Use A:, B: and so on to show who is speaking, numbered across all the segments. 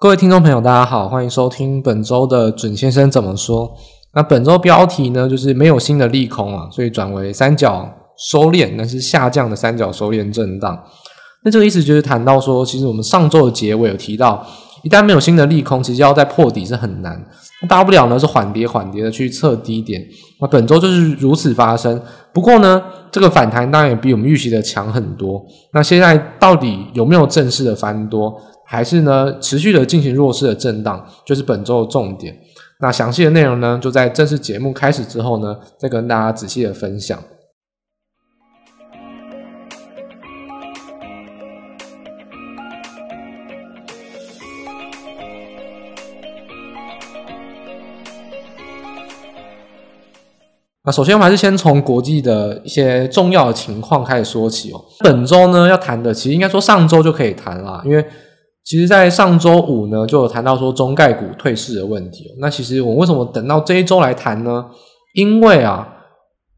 A: 各位听众朋友，大家好，欢迎收听本周的准先生怎么说。那本周标题呢，就是没有新的利空啊，所以转为三角收敛，那是下降的三角收敛震荡。那这个意思就是谈到说，其实我们上周的结尾有提到，一旦没有新的利空，其实要再破底是很难。那大不了呢是缓跌缓跌的去测低点。那本周就是如此发生。不过呢，这个反弹当然也比我们预期的强很多。那现在到底有没有正式的翻多？还是呢，持续的进行弱势的震荡，就是本周的重点。那详细的内容呢，就在正式节目开始之后呢，再跟大家仔细的分享。那首先，我们还是先从国际的一些重要的情况开始说起哦。本周呢，要谈的其实应该说上周就可以谈了，因为。其实，在上周五呢，就有谈到说中概股退市的问题。那其实我们为什么等到这一周来谈呢？因为啊，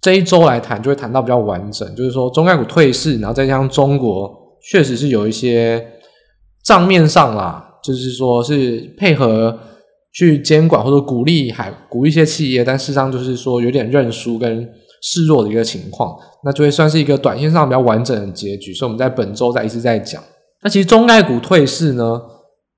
A: 这一周来谈就会谈到比较完整，就是说中概股退市，然后再加上中国确实是有一些账面上啦，就是说是配合去监管或者鼓励还鼓励一些企业，但事实上就是说有点认输跟示弱的一个情况，那就会算是一个短线上比较完整的结局。所以我们在本周再一次再讲。那其实中概股退市呢，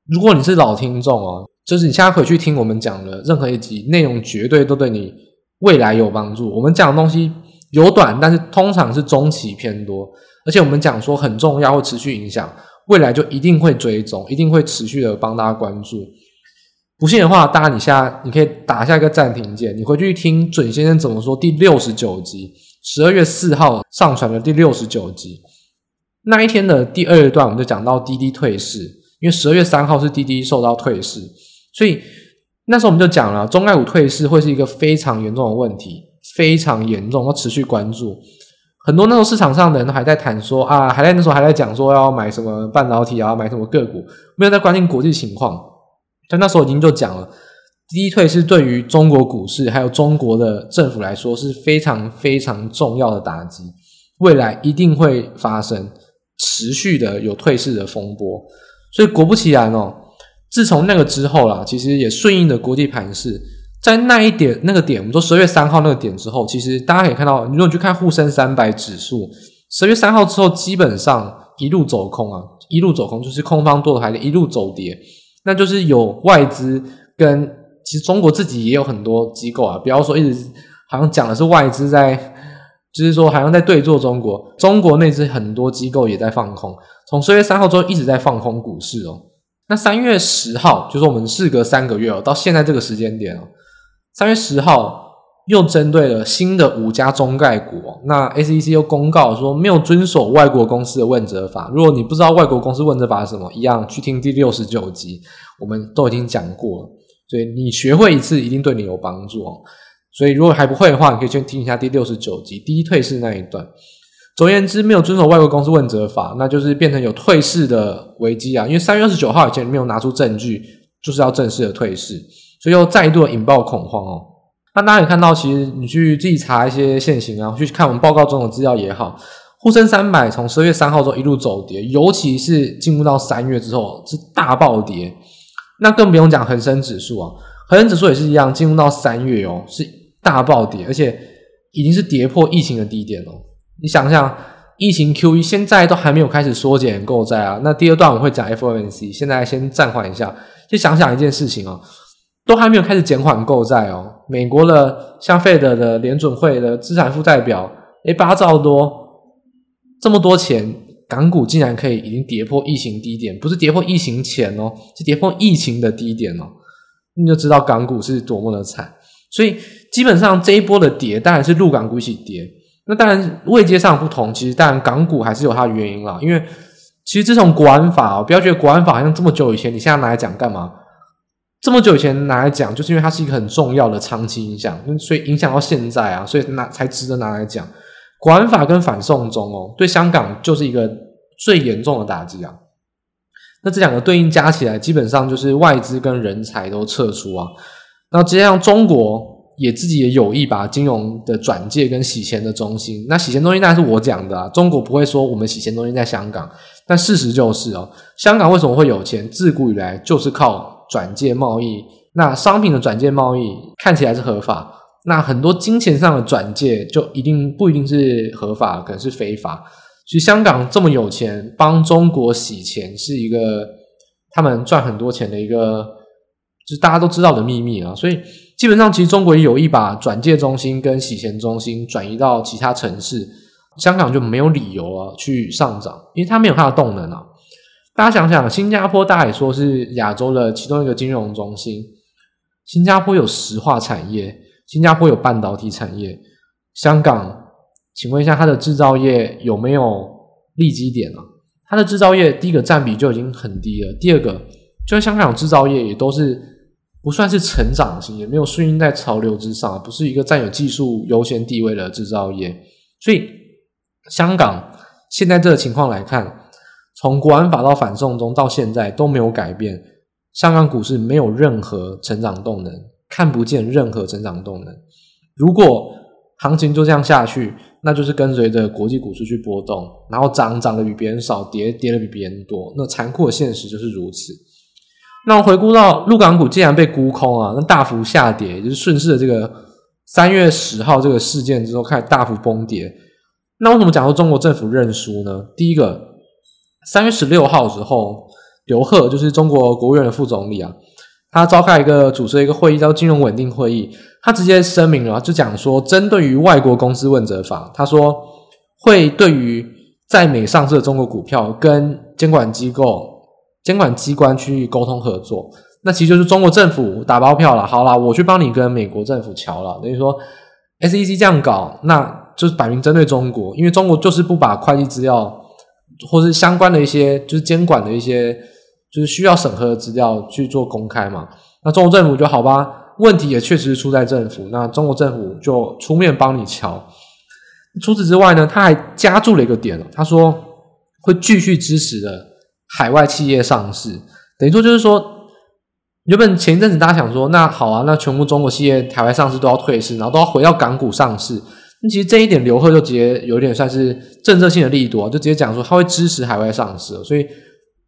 A: 如果你是老听众哦，就是你现在可以去听我们讲的任何一集内容，绝对都对你未来有帮助。我们讲的东西有短，但是通常是中期偏多，而且我们讲说很重要或持续影响，未来就一定会追踪，一定会持续的帮大家关注。不信的话，大家你现在你可以打下一个暂停键，你回去听准先生怎么说第六十九集，十二月四号上传的第六十九集。那一天的第二段，我们就讲到滴滴退市，因为十二月三号是滴滴受到退市，所以那时候我们就讲了，中概股退市会是一个非常严重的问题，非常严重，要持续关注。很多那时候市场上的人都还在谈说啊，还在那时候还在讲说要买什么半导体啊，买什么个股，没有在关心国际情况。但那时候已经就讲了，滴滴退市对于中国股市还有中国的政府来说是非常非常重要的打击，未来一定会发生。持续的有退市的风波，所以果不其然哦，自从那个之后啦，其实也顺应的国际盘势，在那一点那个点，我们说十月三号那个点之后，其实大家可以看到，如果你去看沪深三百指数，十月三号之后基本上一路走空啊，一路走空就是空方多的还一路走跌，那就是有外资跟其实中国自己也有很多机构啊，比方说一直好像讲的是外资在。就是说，好像在对坐中国，中国内资很多机构也在放空，从十月三号之后一直在放空股市哦。那三月十号，就是我们事隔三个月哦，到现在这个时间点哦，三月十号又针对了新的五家中概股哦，那 SEC 又公告说没有遵守外国公司的问责法。如果你不知道外国公司问责法是什么，一样去听第六十九集，我们都已经讲过了，所以你学会一次一定对你有帮助哦。所以，如果还不会的话，你可以先听一下第六十九集第一退市那一段。总而言之，没有遵守外国公司问责法，那就是变成有退市的危机啊。因为三月二十九号以前没有拿出证据，就是要正式的退市，所以又再度引爆恐慌哦。那大家也看到，其实你去自己查一些现行啊，去看我们报告中的资料也好，沪深三百从十二月三号之后一路走跌，尤其是进入到三月之后是大暴跌。那更不用讲恒生指数啊，恒生指数也是一样，进入到三月哦是。大暴跌，而且已经是跌破疫情的低点了。你想想，疫情 QE 现在都还没有开始缩减购债啊。那第二段我会讲 FOMC，现在先暂缓一下，就想想一件事情哦，都还没有开始减缓购债哦。美国的像费德的联准会的资产负债表，诶八兆多，这么多钱，港股竟然可以已经跌破疫情低点，不是跌破疫情前哦，是跌破疫情的低点哦。你就知道港股是多么的惨，所以。基本上这一波的跌，当然是陆港股一起跌。那当然位阶上不同，其实当然港股还是有它的原因啦。因为其实自从国安法，不要觉得国安法好像这么久以前，你现在拿来讲干嘛？这么久以前拿来讲，就是因为它是一个很重要的长期影响，所以影响到现在啊，所以拿才值得拿来讲。国安法跟反送中哦，对香港就是一个最严重的打击啊。那这两个对应加起来，基本上就是外资跟人才都撤出啊。那接下来中国。也自己也有意把金融的转介跟洗钱的中心，那洗钱中心当然是我讲的啊，中国不会说我们洗钱中心在香港，但事实就是哦，香港为什么会有钱？自古以来就是靠转介贸易，那商品的转介贸易看起来是合法，那很多金钱上的转介就一定不一定是合法，可能是非法。其实香港这么有钱，帮中国洗钱是一个他们赚很多钱的一个，就是大家都知道的秘密啊，所以。基本上，其实中国也有意把转介中心跟洗钱中心转移到其他城市，香港就没有理由啊去上涨，因为它没有它的动能啊。大家想想，新加坡大家也说是亚洲的其中一个金融中心，新加坡有石化产业，新加坡有半导体产业，香港，请问一下它的制造业有没有利基点啊？它的制造业第一个占比就已经很低了，第二个，就是香港制造业也都是。不算是成长型，也没有顺应在潮流之上，不是一个占有技术优先地位的制造业。所以，香港现在这个情况来看，从国安法到反送中到现在都没有改变，香港股市没有任何成长动能，看不见任何成长动能。如果行情就这样下去，那就是跟随着国际股市去波动，然后涨涨的比别人少，跌跌的比别人多。那残酷的现实就是如此。那我回顾到陆港股竟然被沽空啊，那大幅下跌，就是顺势的这个三月十号这个事件之后开始大幅崩跌。那为什么讲说中国政府认输呢？第一个，三月十六号之后，刘鹤就是中国国务院的副总理啊，他召开一个主持一个会议叫金融稳定会议，他直接声明了，就讲说针对于外国公司问责法，他说会对于在美上市的中国股票跟监管机构。监管机关去沟通合作，那其实就是中国政府打包票了。好啦，我去帮你跟美国政府瞧了。等于说，SEC 这样搞，那就是摆明针对中国，因为中国就是不把会计资料或是相关的一些就是监管的一些就是需要审核的资料去做公开嘛。那中国政府就好吧，问题也确实是出在政府，那中国政府就出面帮你瞧。除此之外呢，他还加注了一个点，他说会继续支持的。海外企业上市，等于说就是说，原本前一阵子大家想说，那好啊，那全部中国企业海外上市都要退市，然后都要回到港股上市。那其实这一点，刘鹤就直接有点算是政策性的力度啊，就直接讲说他会支持海外上市，所以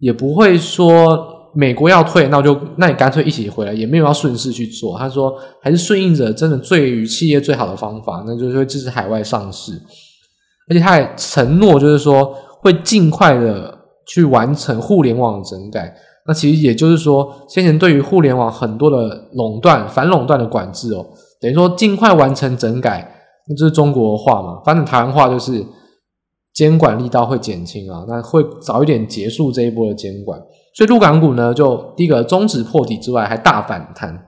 A: 也不会说美国要退，那我就那你干脆一起回来，也没有要顺势去做。他说还是顺应着真的最于企业最好的方法，那就是会支持海外上市，而且他也承诺就是说会尽快的。去完成互联网整改，那其实也就是说，先前对于互联网很多的垄断、反垄断的管制哦，等于说尽快完成整改，那就是中国话嘛。反正台湾话就是监管力道会减轻啊，那会早一点结束这一波的监管。所以陆港股呢，就第一个终止破底之外，还大反弹。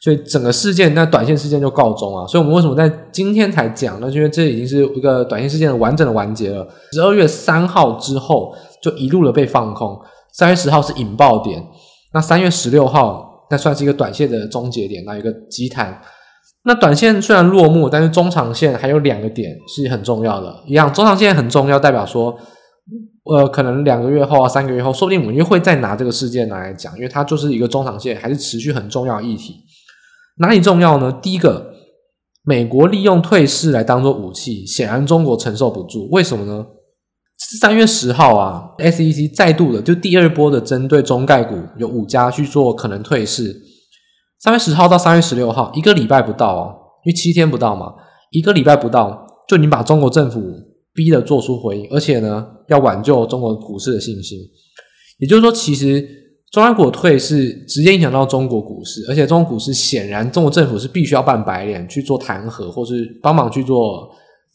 A: 所以整个事件，那短线事件就告终啊。所以我们为什么在今天才讲？那就因为这已经是一个短线事件的完整的完结了。十二月三号之后就一路的被放空，三月十号是引爆点，那三月十六号那算是一个短线的终结点，那一个急弹。那短线虽然落幕，但是中长线还有两个点是很重要的。一样，中长线很重要，代表说，呃，可能两个月后啊，三个月后，说不定我们又会再拿这个事件来讲，因为它就是一个中长线还是持续很重要议题。哪里重要呢？第一个，美国利用退市来当做武器，显然中国承受不住。为什么呢？三月十号啊，SEC 再度的就第二波的针对中概股有五家去做可能退市。三月十号到三月十六号，一个礼拜不到啊，因为七天不到嘛，一个礼拜不到就你把中国政府逼得做出回应，而且呢，要挽救中国股市的信心。也就是说，其实。中概股退是直接影响到中国股市，而且中国股市显然中国政府是必须要扮白脸去做弹劾，或是帮忙去做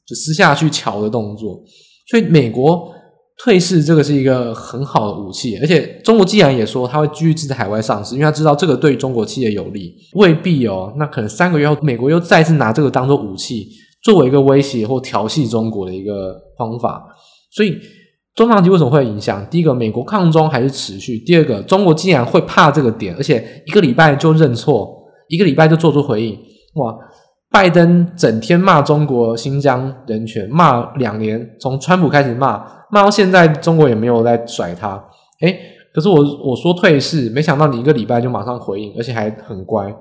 A: 就私下去乔的动作。所以美国退市这个是一个很好的武器，而且中国既然也说他会继续支持海外上市，因为他知道这个对中国企业有利，未必哦。那可能三个月后，美国又再次拿这个当做武器，作为一个威胁或调戏中国的一个方法，所以。中长期为什么会影响？第一个，美国抗中还是持续；第二个，中国既然会怕这个点，而且一个礼拜就认错，一个礼拜就做出回应，哇！拜登整天骂中国新疆人权，骂两年，从川普开始骂，骂到现在，中国也没有在甩他。诶，可是我我说退市，没想到你一个礼拜就马上回应，而且还很乖。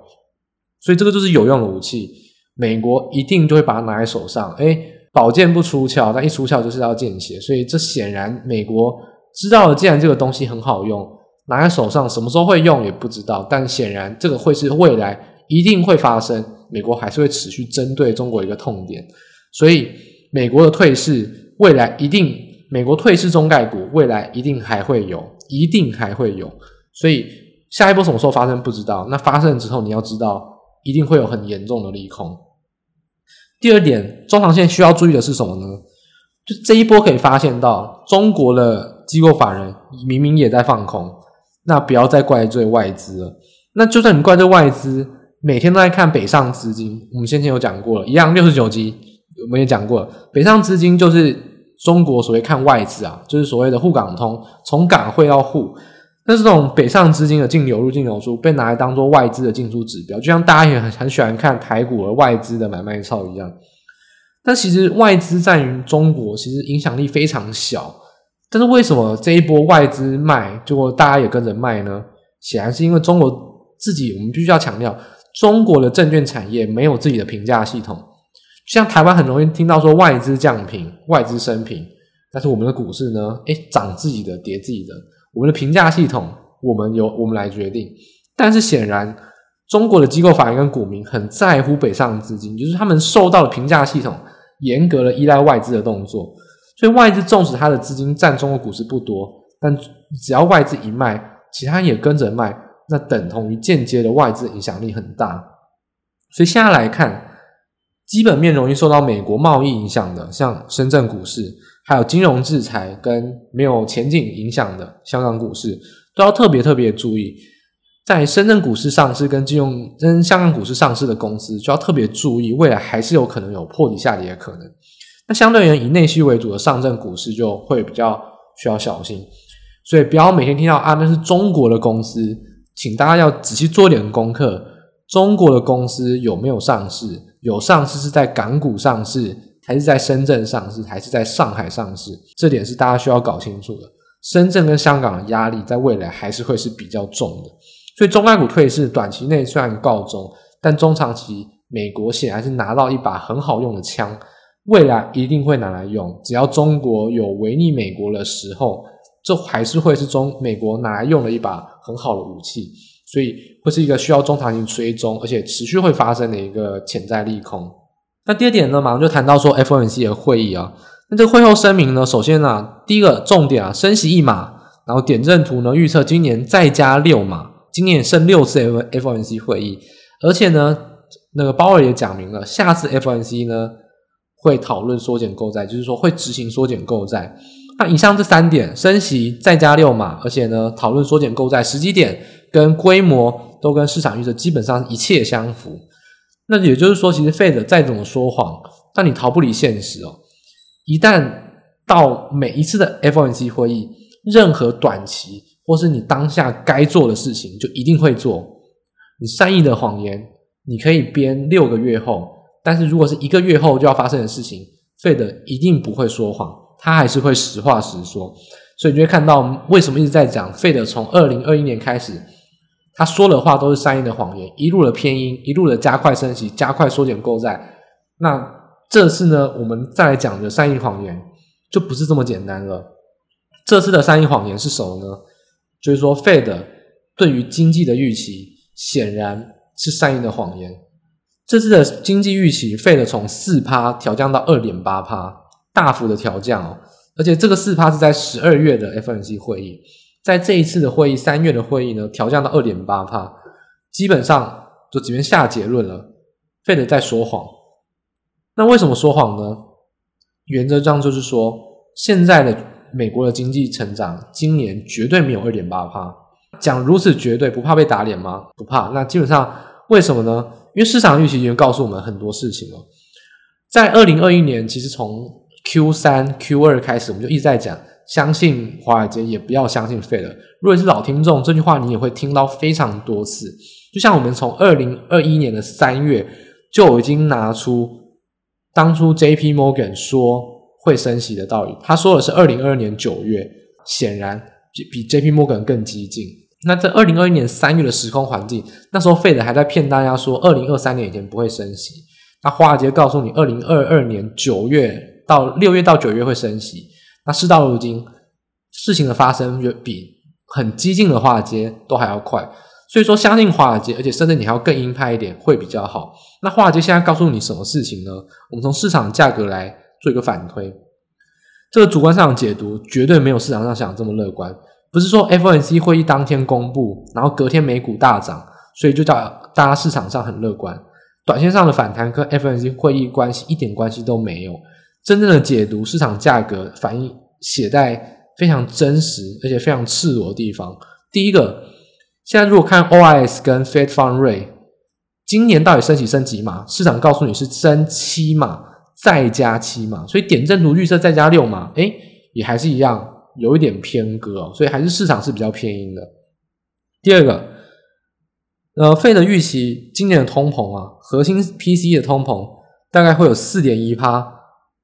A: 所以这个就是有用的武器，美国一定就会把它拿在手上。诶，宝剑不出鞘，但一出鞘就是要见血，所以这显然美国知道了，既然这个东西很好用，拿在手上，什么时候会用也不知道，但显然这个会是未来一定会发生，美国还是会持续针对中国一个痛点，所以美国的退市未来一定，美国退市中概股未来一定还会有，一定还会有，所以下一波什么时候发生不知道，那发生之后你要知道。一定会有很严重的利空。第二点，中长线需要注意的是什么呢？就这一波可以发现到，中国的机构法人明明也在放空，那不要再怪罪外资了。那就算你怪罪外资，每天都在看北上资金，我们先前有讲过了，一样六十九集我们也讲过了，北上资金就是中国所谓看外资啊，就是所谓的沪港通，从港汇到沪。但是这种北上资金的净流入、净流出被拿来当做外资的进出指标，就像大家也很很喜欢看台股和外资的买卖操一样。但其实外资在于中国，其实影响力非常小。但是为什么这一波外资卖，结果大家也跟着卖呢？显然是因为中国自己，我们必须要强调，中国的证券产业没有自己的评价系统。像台湾很容易听到说外资降评、外资升评，但是我们的股市呢？诶，涨自己的，跌自己的。我们的评价系统，我们由我们来决定。但是显然，中国的机构法人跟股民很在乎北上资金，就是他们受到的评价系统严格的依赖外资的动作。所以外资纵使它的资金占中国股市不多，但只要外资一卖，其他也跟着卖，那等同于间接的外资影响力很大。所以现在来看，基本面容易受到美国贸易影响的，像深圳股市。还有金融制裁跟没有前景影响的香港股市，都要特别特别注意。在深圳股市上市跟金融跟香港股市上市的公司，就要特别注意，未来还是有可能有破底下跌的可能。那相对而言，以内需为主的上证股市就会比较需要小心。所以不要每天听到啊，那是中国的公司，请大家要仔细做点功课。中国的公司有没有上市？有上市是在港股上市。还是在深圳上市，还是在上海上市，这点是大家需要搞清楚的。深圳跟香港的压力在未来还是会是比较重的，所以中概股退市，短期内虽然告终，但中长期美国显然是拿到一把很好用的枪，未来一定会拿来用。只要中国有违逆美国的时候，这还是会是中美国拿来用的一把很好的武器，所以会是一个需要中长期追踪，而且持续会发生的一个潜在利空。那第二点呢，马上就谈到说 FOMC 的会议啊。那这个会后声明呢，首先、啊，第一个重点啊，升息一码，然后点阵图呢预测今年再加六码，今年剩六次 FOMC 会议，而且呢，那个鲍尔也讲明了，下次 FOMC 呢会讨论缩减购债，就是说会执行缩减购债。那以上这三点，升息再加六码，而且呢讨论缩减购债，时机点跟规模都跟市场预测基本上一切相符。那也就是说，其实 Fed 再怎么说谎，但你逃不离现实哦。一旦到每一次的 FOMC 会议，任何短期或是你当下该做的事情，就一定会做。你善意的谎言，你可以编六个月后，但是如果是一个月后就要发生的事情，Fed 一定不会说谎，他还是会实话实说。所以你就会看到，为什么一直在讲 Fed 从二零二一年开始。他说的话都是善意的谎言，一路的偏音，一路的加快升息，加快缩减购债。那这次呢，我们再来讲的善意谎言就不是这么简单了。这次的善意谎言是什么呢？就是说，Fed 对于经济的预期显然是善意的谎言。这次的经济预期，Fed 从四趴调降到二点八趴，大幅的调降哦。而且这个四趴是在十二月的 FOMC 会议。在这一次的会议，三月的会议呢，调降到二点八帕，基本上就直接下结论了，Fed 在说谎。那为什么说谎呢？原则上就是说，现在的美国的经济成长今年绝对没有二点八帕。讲如此绝对，不怕被打脸吗？不怕。那基本上为什么呢？因为市场预期已经告诉我们很多事情了。在二零二一年，其实从 Q 三、Q 二开始，我们就一直在讲。相信华尔街，也不要相信费德。如果是老听众，这句话你也会听到非常多次。就像我们从二零二一年的三月就已经拿出当初 JP Morgan 说会升息的道理，他说的是二零二二年九月，显然比 JP Morgan 更激进。那在二零二一年三月的时空环境，那时候费德还在骗大家说二零二三年以前不会升息。那华尔街告诉你二零二二年九月到六月到九月会升息。那事到如今，事情的发生远比很激进的华尔街都还要快。所以说，相信华尔街，而且甚至你还要更鹰派一点会比较好。那华尔街现在告诉你什么事情呢？我们从市场价格来做一个反推。这个主观上的解读绝对没有市场上想的这么乐观。不是说 FOMC 会议当天公布，然后隔天美股大涨，所以就叫大家市场上很乐观。短线上的反弹跟 FOMC 会议关系一点关系都没有。真正的解读市场价格反应写在非常真实而且非常赤裸的地方。第一个，现在如果看 OIS 跟 Fed Fund Rate，今年到底升息升几码？市场告诉你是升七码，再加七码，所以点阵图预测再加六码，诶，也还是一样。有一点偏鸽哦，所以还是市场是比较偏鹰的。第二个，呃，费的预期今年的通膨啊，核心 PCE 的通膨大概会有四点一趴，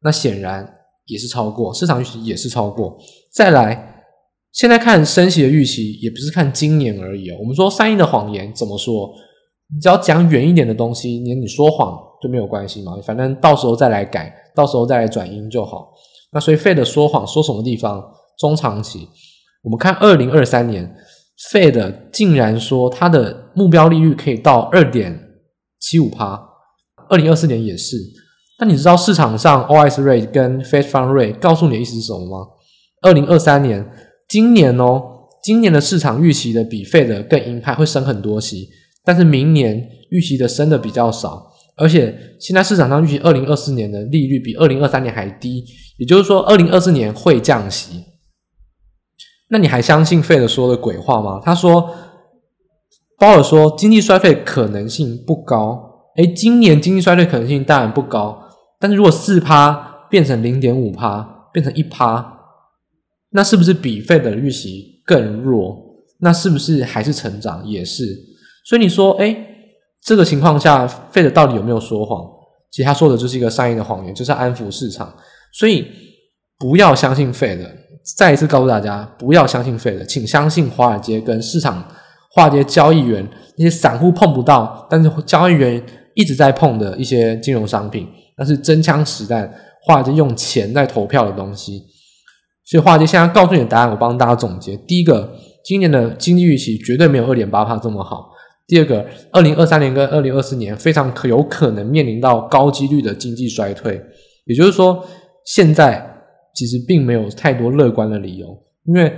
A: 那显然也是超过市场预期，也是超过。再来，现在看升息的预期，也不是看今年而已哦。我们说善意的谎言怎么说？你只要讲远一点的东西，连你说谎就没有关系嘛，反正到时候再来改，到时候再来转鹰就好。那所以费的说谎说什么地方？中长期，我们看二零二三年，Fed 竟然说它的目标利率可以到二点七五趴，二零二四年也是。那你知道市场上 OS Rate 跟 Fed Fund Rate 告诉你的意思是什么吗？二零二三年，今年哦，今年的市场预期的比 Fed 更鹰派，会升很多息，但是明年预期的升的比较少。而且现在市场上预期二零二四年的利率比二零二三年还低，也就是说二零二四年会降息。那你还相信费德说的鬼话吗？他说，鲍尔说经济衰退可能性不高。诶，今年经济衰退可能性当然不高，但是如果四趴变成零点五趴，变成一趴，那是不是比费的预期更弱？那是不是还是成长？也是。所以你说，诶，这个情况下，费德到底有没有说谎？其实他说的就是一个善意的谎言，就是安抚市场。所以不要相信费德。再一次告诉大家，不要相信费德，请相信华尔街跟市场、华尔街交易员那些散户碰不到，但是交易员一直在碰的一些金融商品，那是真枪实弹，华尔街用钱在投票的东西。所以华尔街现在告诉你的答案，我帮大家总结：第一个，今年的经济预期绝对没有二点八帕这么好；第二个，二零二三年跟二零二四年非常可有可能面临到高几率的经济衰退，也就是说，现在。其实并没有太多乐观的理由，因为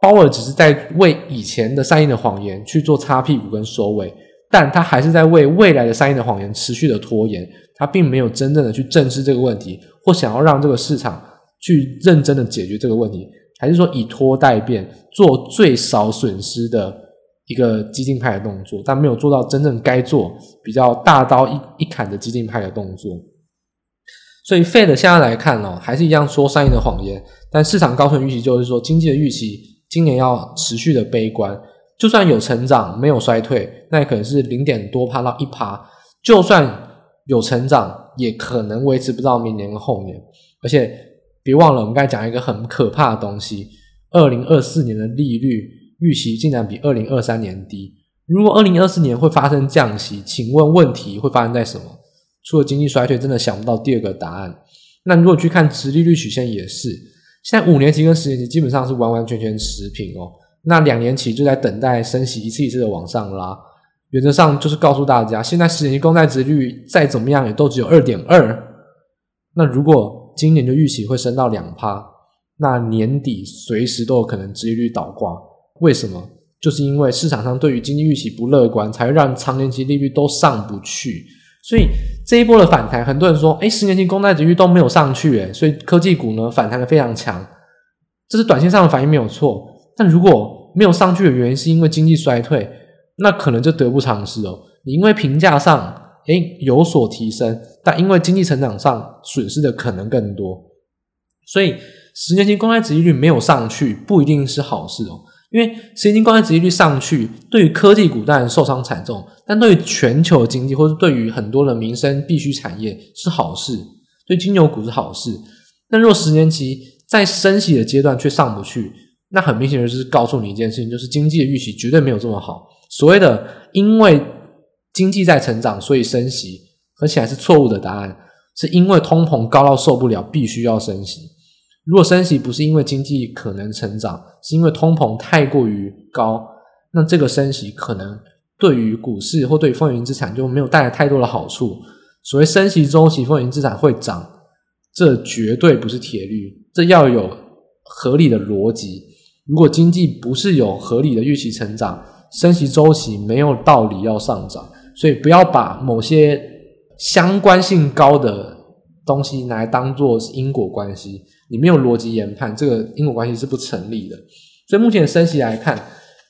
A: 鲍尔只是在为以前的善意的谎言去做擦屁股跟收尾，但他还是在为未来的善意的谎言持续的拖延，他并没有真正的去正视这个问题，或想要让这个市场去认真的解决这个问题，还是说以拖待变，做最少损失的一个激进派的动作，但没有做到真正该做比较大刀一一砍的激进派的动作。所以，Fed 现在来看哦，还是一样说善意的谎言。但市场高层预期就是说，经济的预期今年要持续的悲观。就算有成长，没有衰退，那也可能是零点多趴到一趴。就算有成长，也可能维持不到明年和后年。而且，别忘了我们刚才讲一个很可怕的东西：二零二四年的利率预期竟然比二零二三年低。如果二零二四年会发生降息，请问问题会发生在什么？除了经济衰退，真的想不到第二个答案。那如果去看殖利率曲线也是，现在五年期跟十年期基本上是完完全全持平哦。那两年期就在等待升息一次一次的往上拉。原则上就是告诉大家，现在十年期公债殖利率再怎么样也都只有二点二。那如果今年就预期会升到两趴，那年底随时都有可能殖利率倒挂。为什么？就是因为市场上对于经济预期不乐观，才会让长年期利率都上不去。所以这一波的反弹，很多人说，诶，十年期公债殖率都没有上去，诶，所以科技股呢反弹的非常强，这是短线上的反应没有错。但如果没有上去的原因是因为经济衰退，那可能就得不偿失哦。你因为评价上，诶，有所提升，但因为经济成长上损失的可能更多，所以十年期公开殖利率没有上去，不一定是好事哦。因为十年期公开殖利率上去，对于科技股当然受伤惨重，但对于全球经济或是对于很多的民生必需产业是好事，对金牛股是好事。但若十年期在升息的阶段却上不去，那很明显的就是告诉你一件事情，就是经济的预期绝对没有这么好。所谓的因为经济在成长，所以升息，而且还是错误的答案，是因为通膨高到受不了，必须要升息。如果升息不是因为经济可能成长，是因为通膨太过于高，那这个升息可能对于股市或对于风险资产就没有带来太多的好处。所谓升息周期，风险资产会涨，这绝对不是铁律，这要有合理的逻辑。如果经济不是有合理的预期成长，升息周期没有道理要上涨。所以不要把某些相关性高的东西拿来当做是因果关系。你没有逻辑研判，这个因果关系是不成立的。所以目前升息来看，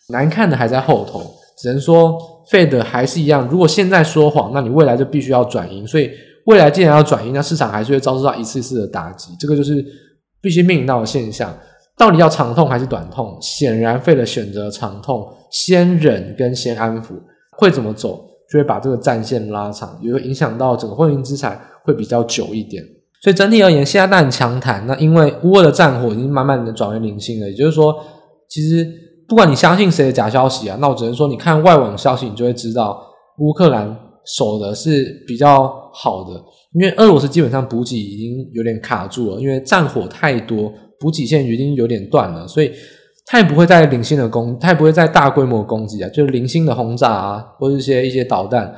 A: 难看的还在后头，只能说 Fed 还是一样。如果现在说谎，那你未来就必须要转鹰。所以未来既然要转鹰，那市场还是会遭受到一次次的打击。这个就是必须面临到的现象。到底要长痛还是短痛？显然 Fed 选择长痛，先忍跟先安抚，会怎么走，就会把这个战线拉长，也会影响到整个货币资产会比较久一点。所以整体而言，现在当然强谈。那因为乌俄的战火已经慢慢的转为零星了，也就是说，其实不管你相信谁的假消息啊，那我只能说，你看外网消息，你就会知道乌克兰守的是比较好的。因为俄罗斯基本上补给已经有点卡住了，因为战火太多，补给线已经有点断了，所以他也不会再零星的攻，他也不会再大规模攻击啊，就是零星的轰炸啊，或者一些一些导弹。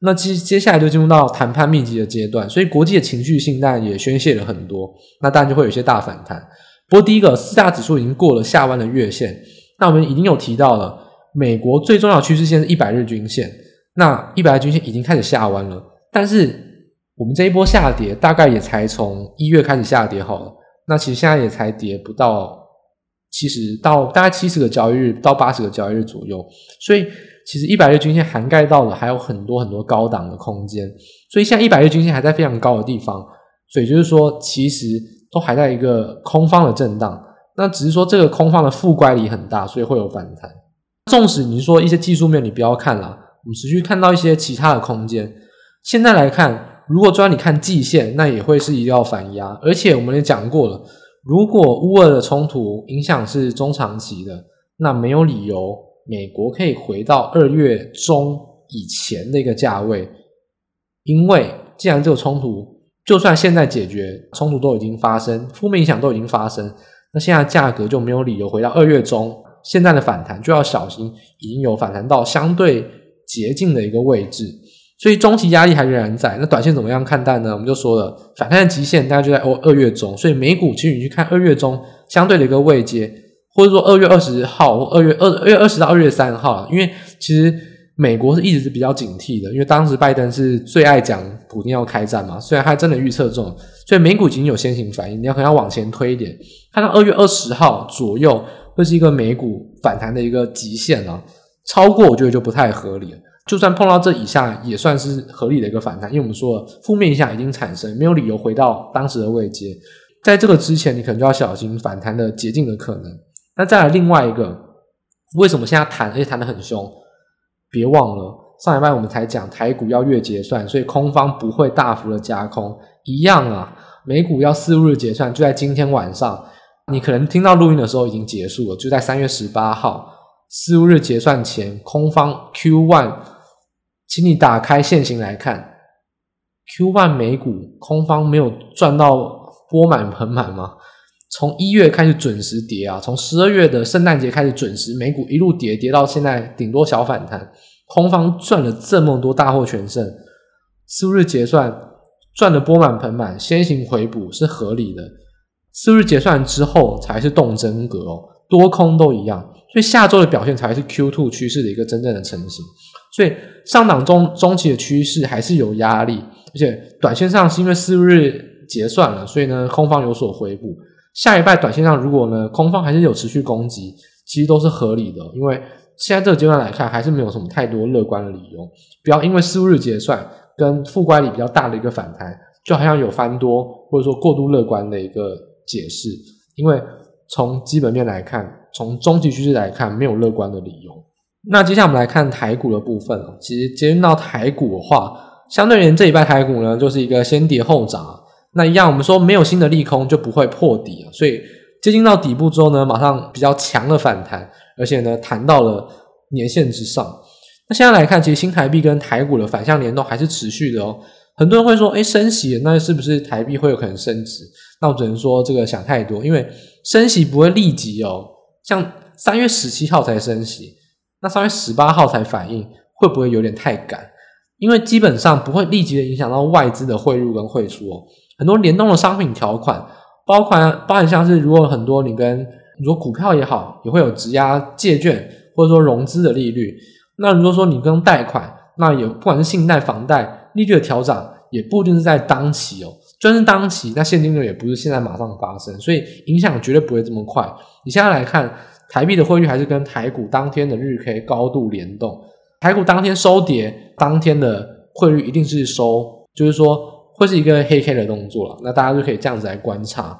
A: 那接接下来就进入到谈判密集的阶段，所以国际的情绪性当然也宣泄了很多，那当然就会有一些大反弹。不过第一个四大指数已经过了下弯的月线，那我们已经有提到了，美国最重要的趋势线是一百日均线，那一百日均线已经开始下弯了，但是我们这一波下跌大概也才从一月开始下跌好了，那其实现在也才跌不到七十到大概七十个交易日到八十个交易日左右，所以。其实一百日均线涵盖到了还有很多很多高档的空间，所以现在一百日均线还在非常高的地方，所以就是说其实都还在一个空方的震荡，那只是说这个空方的负乖离很大，所以会有反弹。纵使你说一些技术面你不要看了，我们持续看到一些其他的空间。现在来看，如果专你看季线，那也会是一道反压，而且我们也讲过了，如果乌俄的冲突影响是中长期的，那没有理由。美国可以回到二月中以前的一个价位，因为既然这个冲突就算现在解决，冲突都已经发生，负面影响都已经发生，那现在价格就没有理由回到二月中。现在的反弹就要小心，已经有反弹到相对接近的一个位置，所以中期压力还仍然在。那短线怎么样看待呢？我们就说了，反弹的极限大概就在二二月中，所以美股其实你去看二月中相对的一个位阶。或者说二月二十号二月二二月二十到二月三号，因为其实美国是一直是比较警惕的，因为当时拜登是最爱讲普京要开战嘛，虽然他真的预测中，所以美股已经有先行反应。你要可能要往前推一点，看到二月二十号左右会是一个美股反弹的一个极限啊，超过我觉得就不太合理了。就算碰到这以下，也算是合理的一个反弹，因为我们说了负面影响已经产生，没有理由回到当时的位阶。在这个之前，你可能就要小心反弹的捷径的可能。那再来另外一个，为什么现在谈，而且谈得很凶？别忘了上礼拜我们才讲台股要月结算，所以空方不会大幅的加空，一样啊。美股要四五日结算，就在今天晚上。你可能听到录音的时候已经结束了，就在三月十八号四五日结算前，空方 Q one，请你打开线型来看，Q one 美股空方没有赚到钵满盆满吗？从一月开始准时跌啊，从十二月的圣诞节开始准时，美股一路跌，跌到现在顶多小反弹，空方赚了这么多大获全胜，四日结算赚的钵满盆满，先行回补是合理的。四日结算之后才是动真格哦，多空都一样，所以下周的表现才是 Q two 趋势的一个真正的成型。所以上档中中期的趋势还是有压力，而且短线上是因为四日结算了，所以呢空方有所回补。下一拜短线上，如果呢空方还是有持续攻击，其实都是合理的，因为现在这个阶段来看，还是没有什么太多乐观的理由。不要因为四日结算跟负乖离比较大的一个反弹，就好像有翻多或者说过度乐观的一个解释。因为从基本面来看，从中期趋势来看，没有乐观的理由。那接下来我们来看台股的部分，其实接近到台股的话，相对而言这一拜台股呢，就是一个先跌后涨。那一样，我们说没有新的利空就不会破底啊，所以接近到底部之后呢，马上比较强的反弹，而且呢弹到了年线之上。那现在来看，其实新台币跟台股的反向联动还是持续的哦。很多人会说，诶，升息，那是不是台币会有可能升值？那我只能说这个想太多，因为升息不会立即哦，像三月十七号才升息，那三月十八号才反应，会不会有点太赶？因为基本上不会立即的影响到外资的汇入跟汇出哦。很多联动的商品条款，包括包含像是如果很多你跟你说股票也好，也会有质押借券或者说融资的利率。那如果说你跟贷款，那也不管是信贷、房贷利率的调整，也不一定是在当期哦。就是当期，那现金流也不是现在马上发生，所以影响绝对不会这么快。你现在来看，台币的汇率还是跟台股当天的日 K 高度联动。台股当天收跌，当天的汇率一定是收，就是说会是一个黑 K 的动作了。那大家就可以这样子来观察。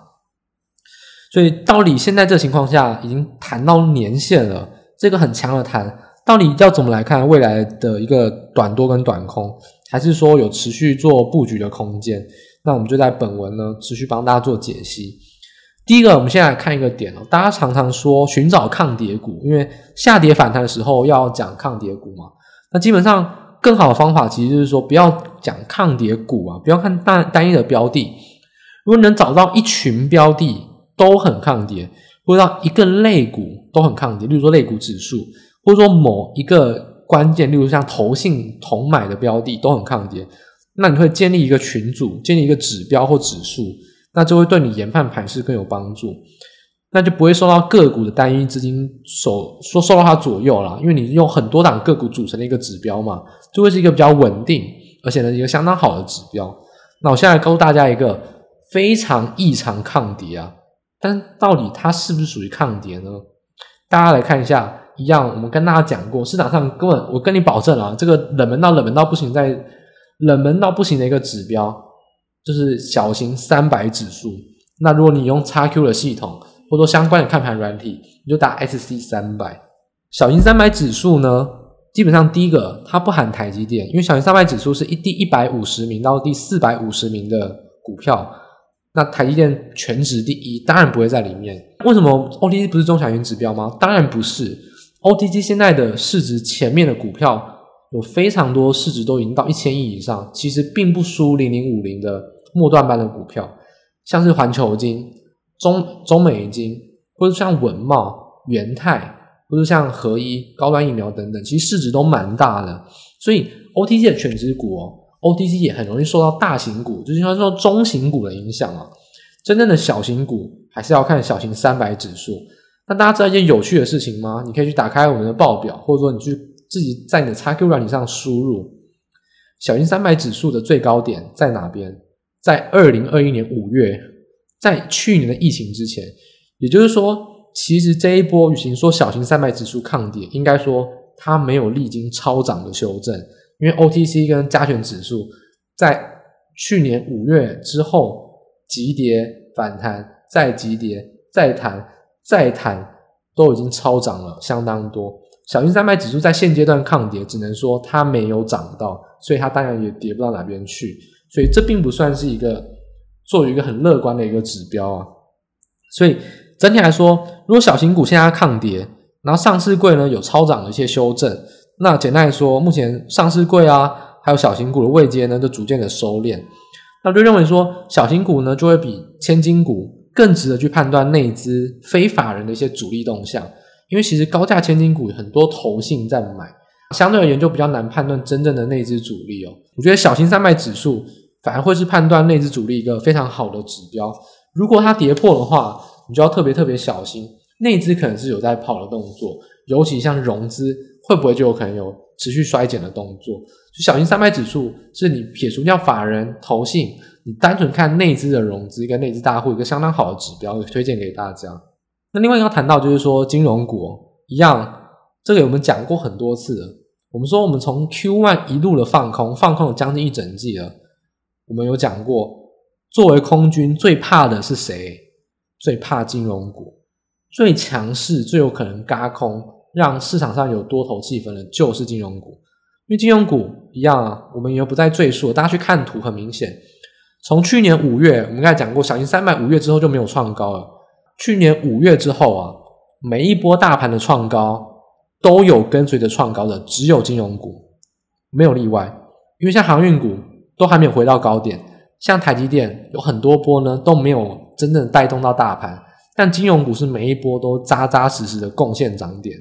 A: 所以到底现在这情况下已经谈到年线了，这个很强的谈。到底要怎么来看未来的一个短多跟短空，还是说有持续做布局的空间？那我们就在本文呢持续帮大家做解析。第一个，我们先来看一个点哦，大家常常说寻找抗跌股，因为下跌反弹的时候要讲抗跌股嘛。那基本上更好的方法其实就是说不要讲抗跌股啊，不要看单单一的标的。如果能找到一群标的都很抗跌，或者让一个类股都很抗跌，例如说类股指数。或者说某一个关键，例如像投信同买的标的都很抗跌，那你会建立一个群组，建立一个指标或指数，那就会对你研判盘势更有帮助，那就不会受到个股的单一资金受说受到它左右了，因为你用很多档个股组成的一个指标嘛，就会是一个比较稳定，而且呢一个相当好的指标。那我现在告诉大家一个非常异常抗跌啊，但到底它是不是属于抗跌呢？大家来看一下。一样，我们跟大家讲过，市场上根本我跟你保证啊，这个冷门到冷门到不行，在冷门到不行的一个指标，就是小型三百指数。那如果你用 XQ 的系统，或者说相关的看盘软体，你就打 SC 三百。小型三百指数呢，基本上第一个它不含台积电，因为小型三百指数是一第一百五十名到第四百五十名的股票，那台积电全值第一，当然不会在里面。为什么 OTC 不是中小型指标吗？当然不是。OTC 现在的市值前面的股票有非常多市值都已经到一千亿以上，其实并不输零零五零的末段班的股票，像是环球金、中中美金，或者像文茂、元泰，或者像合一、高端疫苗等等，其实市值都蛮大的。所以 OTC 的全值股哦，OTC 也很容易受到大型股，就是说中型股的影响啊。真正的小型股还是要看小型三百指数。那大家知道一件有趣的事情吗？你可以去打开我们的报表，或者说你去自己在你的 XQ 软体上输入小型三百指数的最高点在哪边？在二零二一年五月，在去年的疫情之前。也就是说，其实这一波与其说小型三百指数抗跌，应该说它没有历经超涨的修正，因为 OTC 跟加权指数在去年五月之后急跌反弹，再急跌再弹。再弹都已经超涨了相当多，小型三百指数在现阶段抗跌，只能说它没有涨到，所以它当然也跌不到哪边去，所以这并不算是一个作为一个很乐观的一个指标啊。所以整体来说，如果小型股现在抗跌，然后上市柜呢有超涨的一些修正，那简单来说，目前上市柜啊还有小型股的位阶呢，就逐渐的收敛，那就认为说小型股呢就会比千金股。更值得去判断内资非法人的一些主力动向，因为其实高价千金股很多投信在买，相对而言就比较难判断真正的内资主力哦。我觉得小型三百指数反而会是判断内资主力一个非常好的指标。如果它跌破的话，你就要特别特别小心，内资可能是有在跑的动作，尤其像融资会不会就有可能有持续衰减的动作。就小型三百指数是你撇除掉法人投信。你单纯看内资的融资跟内资大户一个相当好的指标，推荐给大家。那另外要谈到就是说金融股一样，这个我们讲过很多次了。我们说我们从 Q1 一路的放空，放空了将近一整季了。我们有讲过，作为空军最怕的是谁？最怕金融股，最强势、最有可能嘎空，让市场上有多头气氛的，就是金融股。因为金融股一样啊，我们也不再赘述，大家去看图，很明显。从去年五月，我们刚才讲过，小型三百五月之后就没有创高了。去年五月之后啊，每一波大盘的创高都有跟随着创高的，只有金融股没有例外。因为像航运股都还没有回到高点，像台积电有很多波呢都没有真正带动到大盘，但金融股是每一波都扎扎实实的贡献涨点，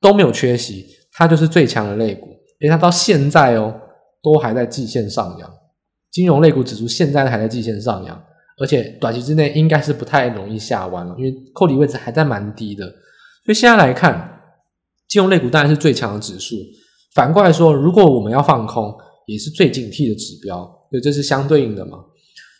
A: 都没有缺席，它就是最强的类股，因为它到现在哦都还在季线上扬，金融类股指数现在还在季线上扬，而且短期之内应该是不太容易下弯了，因为扣底位置还在蛮低的，所以现在来看，金融类股当然是最强的指数。反过来说，如果我们要放空，也是最警惕的指标，所以这是相对应的嘛。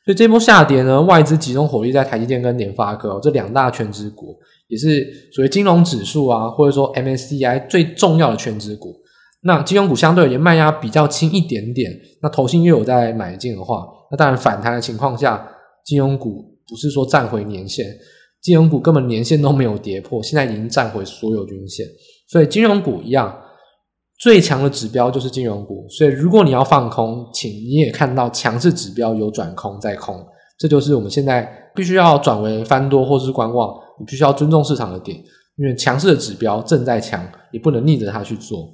A: 所以这波下跌呢，外资集中火力在台积电跟联发科这两大全值股，也是所谓金融指数啊，或者说 MSCI 最重要的全值股。那金融股相对而言卖压比较轻一点点，那投信又有在买进的话，那当然反弹的情况下，金融股不是说站回年线，金融股根本年线都没有跌破，现在已经站回所有均线，所以金融股一样。最强的指标就是金融股，所以如果你要放空，请你也看到强势指标有转空再空，这就是我们现在必须要转为翻多或是观望，你必须要尊重市场的点，因为强势的指标正在强，你不能逆着它去做。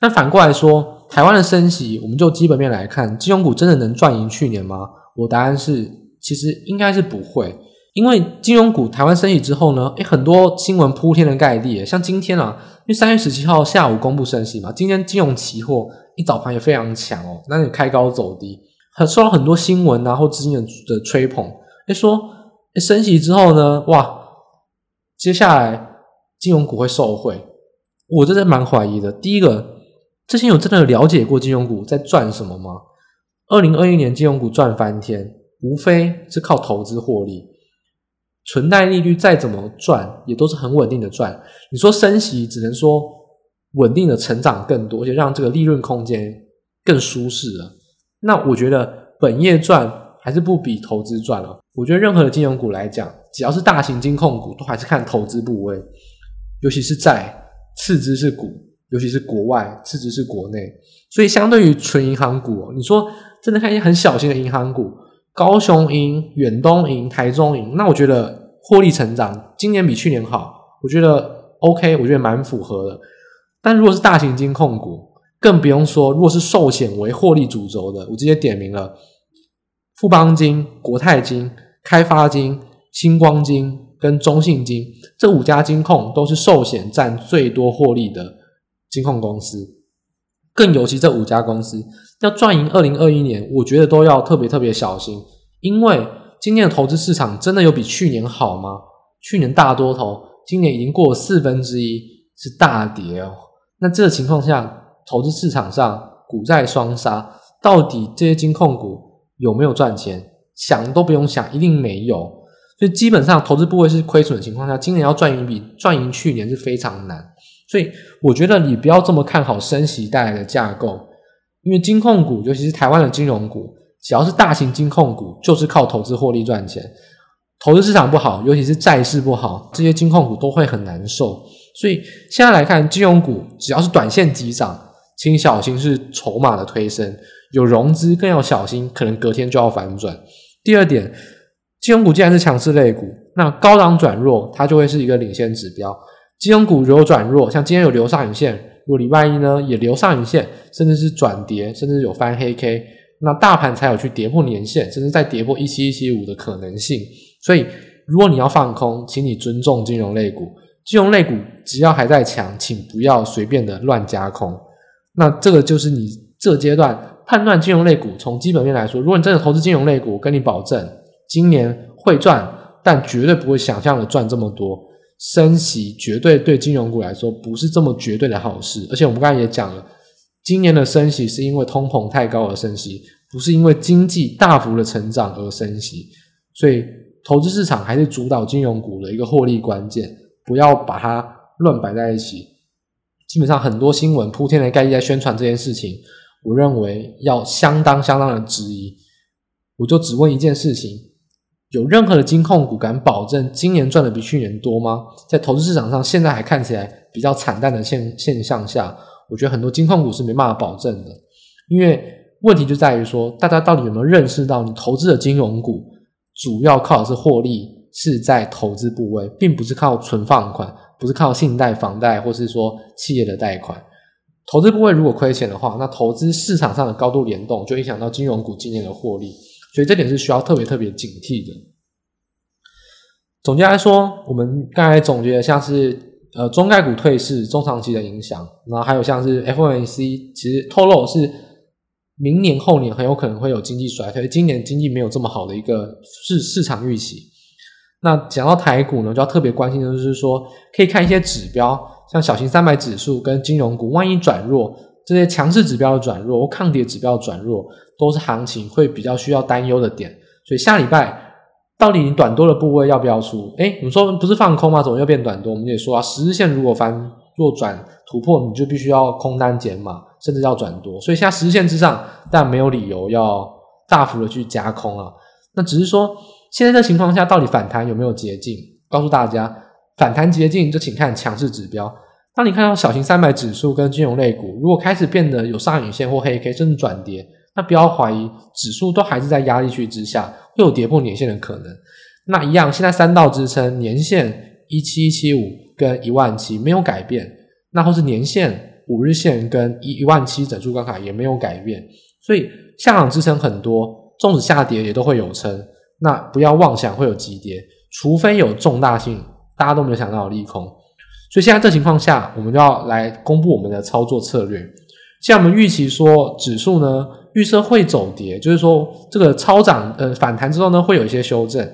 A: 那反过来说，台湾的升息，我们就基本面来看，金融股真的能赚赢去年吗？我答案是，其实应该是不会。因为金融股台湾升息之后呢，诶，很多新闻铺天的盖地，像今天啊，因为三月十七号下午公布升息嘛，今天金融期货一早盘也非常强哦，那你开高走低，很受到很多新闻啊或资金的的吹捧，诶说诶升息之后呢，哇，接下来金融股会受惠，我真的蛮怀疑的。第一个，之前有真的了解过金融股在赚什么吗？二零二一年金融股赚翻天，无非是靠投资获利。存贷利率再怎么赚，也都是很稳定的赚。你说升息，只能说稳定的成长更多，而且让这个利润空间更舒适了。那我觉得本业赚还是不比投资赚了。我觉得任何的金融股来讲，只要是大型金控股，都还是看投资部位，尤其是债，次之是股，尤其是国外，次之是国内。所以相对于纯银行股，你说真的看一些很小型的银行股。高雄银、远东银、台中银，那我觉得获利成长今年比去年好，我觉得 OK，我觉得蛮符合的。但如果是大型金控股，更不用说，如果是寿险为获利主轴的，我直接点名了：富邦金、国泰金、开发金、星光金跟中信金这五家金控都是寿险占最多获利的金控公司。更尤其这五家公司要赚赢二零二一年，我觉得都要特别特别小心，因为今年的投资市场真的有比去年好吗？去年大多头，今年已经过了四分之一是大跌哦。那这个情况下，投资市场上股债双杀，到底这些金控股有没有赚钱？想都不用想，一定没有。所以基本上投资部位是亏损的情况下，今年要赚赢比赚赢去年是非常难。所以我觉得你不要这么看好升息带来的架构，因为金控股，尤其是台湾的金融股，只要是大型金控股，就是靠投资获利赚钱。投资市场不好，尤其是债市不好，这些金控股都会很难受。所以现在来看，金融股只要是短线急涨，请小心是筹码的推升，有融资更要小心，可能隔天就要反转。第二点，金融股既然是强势类股，那高档转弱，它就会是一个领先指标。金融股如果转弱，像今天有留上影线，如果礼拜一呢也留上影线，甚至是转跌，甚至有翻黑 K，那大盘才有去跌破年线，甚至再跌破一七一七五的可能性。所以，如果你要放空，请你尊重金融类股。金融类股只要还在强，请不要随便的乱加空。那这个就是你这阶段判断金融类股。从基本面来说，如果你真的投资金融类股，跟你保证，今年会赚，但绝对不会想象的赚这么多。升息绝对对金融股来说不是这么绝对的好事，而且我们刚才也讲了，今年的升息是因为通膨太高而升息，不是因为经济大幅的成长而升息，所以投资市场还是主导金融股的一个获利关键，不要把它乱摆在一起。基本上很多新闻铺天的盖地在宣传这件事情，我认为要相当相当的质疑。我就只问一件事情。有任何的金控股敢保证今年赚的比去年多吗？在投资市场上，现在还看起来比较惨淡的现现象下，我觉得很多金控股是没办法保证的。因为问题就在于说，大家到底有没有认识到，你投资的金融股主要靠的是获利，是在投资部位，并不是靠存放款，不是靠信贷、房贷，或是说企业的贷款。投资部位如果亏钱的话，那投资市场上的高度联动就影响到金融股今年的获利，所以这点是需要特别特别警惕的。总结来说，我们刚才总结的像是呃中概股退市中长期的影响，然后还有像是 FOMC 其实透露是明年后年很有可能会有经济衰退，今年经济没有这么好的一个市市场预期。那讲到台股呢，就要特别关心的就是说，可以看一些指标。像小型三百指数跟金融股，万一转弱，这些强势指标的转弱或抗跌指标的转弱，都是行情会比较需要担忧的点。所以下礼拜到底你短多的部位要不要出？诶，你说不是放空吗？怎么又变短多？我们也说啊，十日线如果翻弱转突破，你就必须要空单减码，甚至要转多。所以现在十日线之上，但没有理由要大幅的去加空啊。那只是说，现在这情况下，到底反弹有没有捷径？告诉大家。反弹捷径就请看强势指标。当你看到小型三百指数跟金融类股如果开始变得有上影线或黑 K，甚至转跌，那不要怀疑，指数都还是在压力区之下，会有跌破年线的可能。那一样，现在三道支撑年线一七一七五跟一万七没有改变，那或是年线五日线跟一一万七整数关卡也没有改变，所以下档支撑很多，纵使下跌也都会有撑。那不要妄想会有急跌，除非有重大性。大家都没有想到的利空，所以现在这情况下，我们就要来公布我们的操作策略。像我们预期说，指数呢预测会走跌，就是说这个超涨呃反弹之后呢会有一些修正，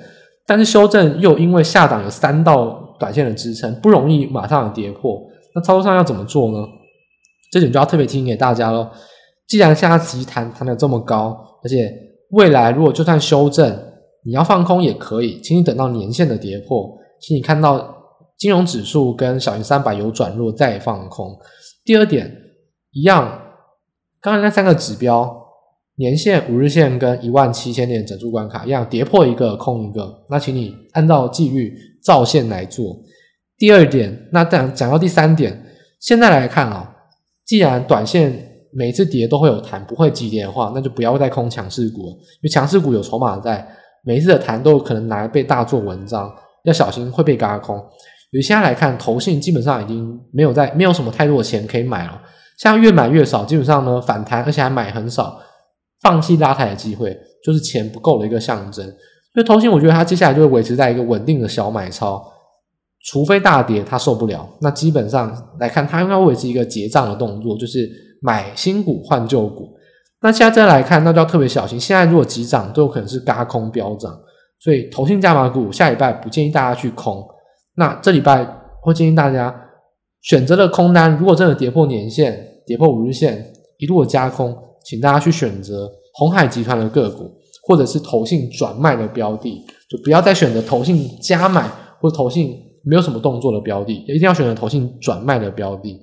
A: 但是修正又因为下档有三道短线的支撑，不容易马上跌破。那操作上要怎么做呢？这点就要特别提醒给大家喽。既然现在急弹弹的这么高，而且未来如果就算修正，你要放空也可以，请你等到年线的跌破。请你看到金融指数跟小型三百有转弱再放空。第二点一样，刚才那三个指标，年线、五日线跟一万七千点整数关卡一样，跌破一个空一个。那请你按照纪律照线来做。第二点，那讲讲到第三点，现在来看啊，既然短线每次跌都会有弹，不会急跌的话，那就不要再空强势股了，因为强势股有筹码在，每一次的弹都有可能拿来被大做文章。要小心会被嘎空。所以现在来看，投信基本上已经没有在，没有什么太多的钱可以买了。像越买越少，基本上呢反弹，而且还买很少，放弃拉抬的机会，就是钱不够的一个象征。所以投信，我觉得它接下来就会维持在一个稳定的小买超，除非大跌它受不了。那基本上来看，它应该会维持一个结账的动作，就是买新股换旧股。那现在再来看，那就要特别小心。现在如果急涨，都有可能是嘎空飙涨。所以，投信加码股下礼拜不建议大家去空。那这礼拜会建议大家选择的空单，如果真的跌破年线、跌破五日线，一路的加空，请大家去选择鸿海集团的个股，或者是投信转卖的标的，就不要再选择投信加买或者投信没有什么动作的标的，一定要选择投信转卖的标的。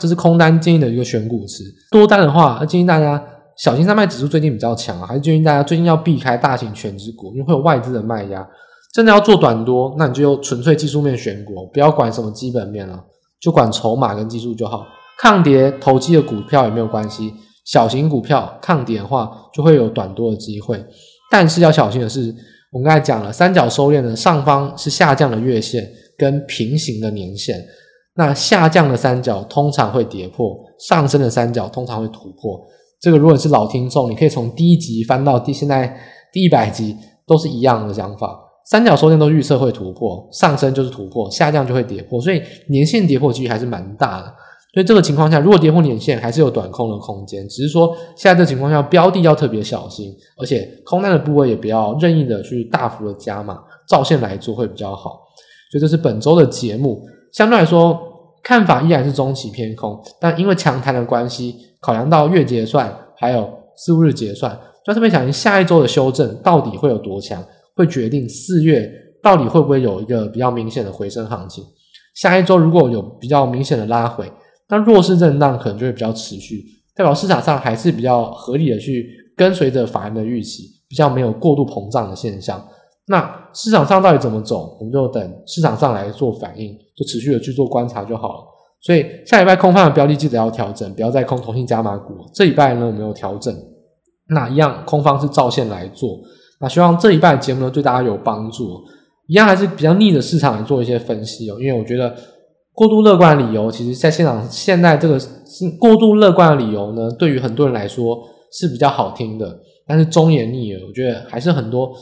A: 这是空单建议的一个选股池。多单的话，建议大家。小型三百指数最近比较强啊，还是建议大家最近要避开大型全值股，因为会有外资的卖压。真的要做短多，那你就纯粹技术面选股，不要管什么基本面了，就管筹码跟技术就好。抗跌投机的股票也没有关系，小型股票抗跌的话就会有短多的机会。但是要小心的是，我们刚才讲了，三角收敛的上方是下降的月线跟平行的年线，那下降的三角通常会跌破，上升的三角通常会突破。这个如果你是老听众，你可以从第一集翻到第现在第一百集，都是一样的讲法。三角收敛都预测会突破，上升就是突破，下降就会跌破，所以年线跌破几率还是蛮大的。所以这个情况下，如果跌破年线，还是有短空的空间，只是说现在这情况下，标的要特别小心，而且空单的部位也不要任意的去大幅的加码，照线来做会比较好。所以这是本周的节目，相对来说看法依然是中期偏空，但因为强弹的关系。考量到月结算，还有四五日结算，就特别小心下一周的修正到底会有多强，会决定四月到底会不会有一个比较明显的回升行情。下一周如果有比较明显的拉回，那弱势震荡可能就会比较持续，代表市场上还是比较合理的去跟随着法人的预期，比较没有过度膨胀的现象。那市场上到底怎么走，我们就等市场上来做反应，就持续的去做观察就好了。所以下礼拜空方的标的记得要调整，不要再空投信加码股。这礼拜呢，我们有调整，那一样空方是照线来做。那希望这礼拜的节目呢对大家有帮助。一样还是比较逆着市场来做一些分析哦，因为我觉得过度乐观的理由，其实在现场现在这个是过度乐观的理由呢，对于很多人来说是比较好听的，但是忠言逆耳，我觉得还是很多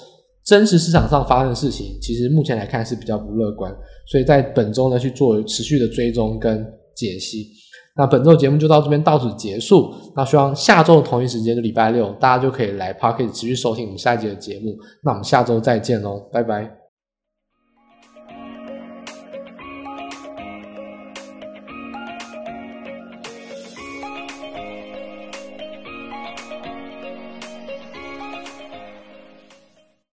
A: 真实市场上发生的事情，其实目前来看是比较不乐观，所以在本周呢去做持续的追踪跟解析。那本周节目就到这边到此结束，那希望下周同一时间就礼拜六，大家就可以来 Podcast 持续收听我们下一集的节目。那我们下周再见喽，拜拜。